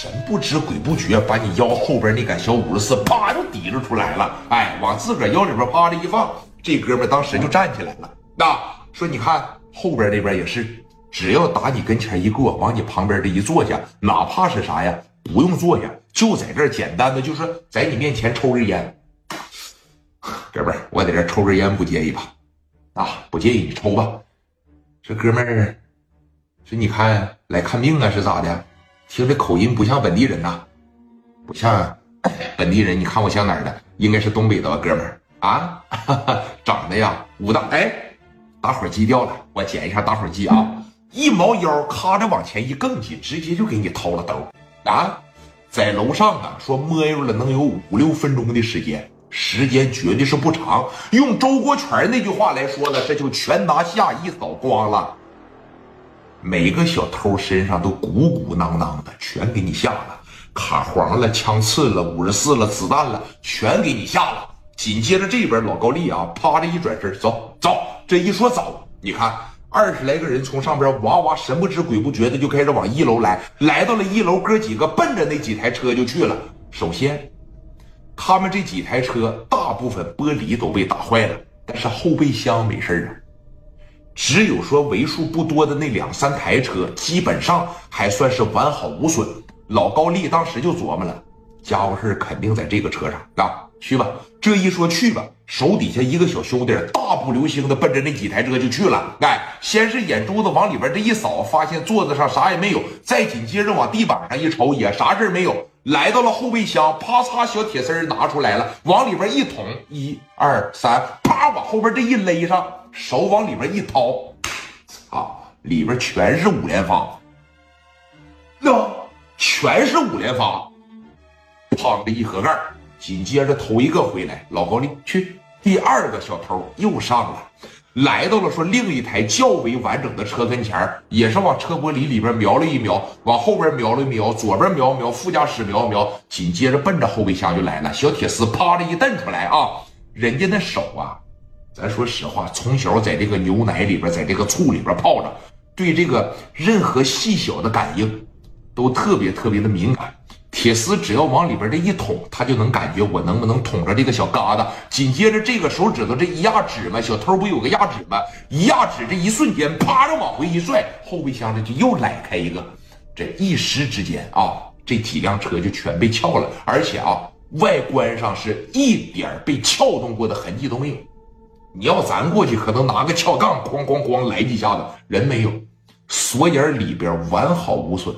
神不知鬼不觉，把你腰后边那杆小五十四啪就提溜出来了，哎，往自个腰里边啪的一放，这哥们当时就站起来了。那说你看后边那边也是，只要打你跟前一过，往你旁边这一坐下，哪怕是啥呀，不用坐下，就在这简单的就是在你面前抽根烟。哥们，我在这抽根烟不介意吧？啊，不介意你抽吧。这哥们儿，说你看来看病啊是咋的？听这口音不像本地人呐，不像本地人。你看我像哪儿的？应该是东北的吧，哥们儿啊，长得呀武大。哎，打火机掉了，我捡一下打火机啊！一猫腰，咔着往前一更劲，直接就给你掏了兜啊！在楼上啊，说摸悠了能有五六分钟的时间，时间绝对是不长。用周国权那句话来说呢，这就全拿下一扫光了。每个小偷身上都鼓鼓囊囊的，全给你下了，卡簧了，枪刺了，五十四了，子弹了，全给你下了。紧接着这边老高丽啊，啪的一转身，走走，这一说走，你看二十来个人从上边哇哇神不知鬼不觉的就开始往一楼来，来到了一楼，哥几个奔着那几台车就去了。首先，他们这几台车大部分玻璃都被打坏了，但是后备箱没事啊。只有说为数不多的那两三台车，基本上还算是完好无损。老高丽当时就琢磨了，家伙事肯定在这个车上啊，去吧。这一说去吧，手底下一个小兄弟大步流星的奔着那几台车就去了。哎，先是眼珠子往里边这一扫，发现座子上啥也没有，再紧接着往地板上一瞅，也啥事没有。来到了后备箱，啪嚓，小铁丝拿出来了，往里边一捅，一二三，啪，往后边这一勒上。手往里边一掏，操，里边全是五连发，哟，全是五连发，砰的一合盖紧接着头一个回来，老高丽去，第二个小偷又上了，来到了说另一台较为完整的车跟前也是往车玻璃里边瞄了一瞄，往后边瞄了瞄，左边瞄瞄，副驾驶瞄瞄，紧接着奔着后备箱就来了，小铁丝啪的一蹬出来啊，人家那手啊。咱说实话，从小在这个牛奶里边，在这个醋里边泡着，对这个任何细小的感应都特别特别的敏感。铁丝只要往里边这一捅，他就能感觉我能不能捅着这个小疙瘩。紧接着这个手指头这一压指嘛，小偷不有个压指吗？一压指，这一瞬间，啪着往回一拽，后备箱里就又来开一个。这一时之间啊，这几辆车就全被撬了，而且啊，外观上是一点被撬动过的痕迹都没有。你要咱过去，可能拿个撬杠，哐哐哐来几下子，人没有，锁眼里边完好无损，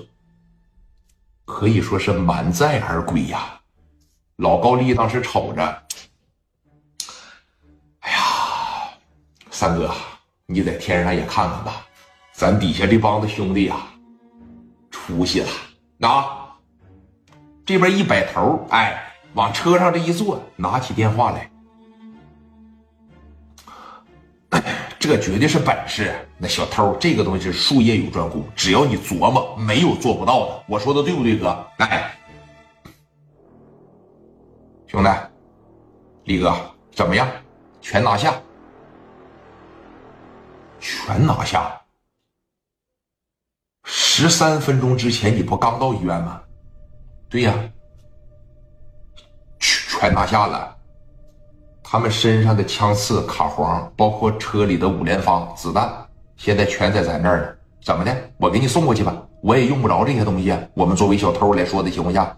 可以说是满载而归呀。老高丽当时瞅着，哎呀，三哥，你在天上也看看吧，咱底下这帮子兄弟呀，出息了啊！这边一摆头，哎，往车上这一坐，拿起电话来。这绝对是本事，那小偷这个东西是术业有专攻，只要你琢磨，没有做不到的。我说的对不对，哥？哎，兄弟，李哥怎么样？全拿下，全拿下。十三分钟之前你不刚到医院吗？对呀，全全拿下了。他们身上的枪刺、卡簧，包括车里的五连发子弹，现在全在咱这儿呢。怎么的？我给你送过去吧，我也用不着这些东西。我们作为小偷来说的情况下，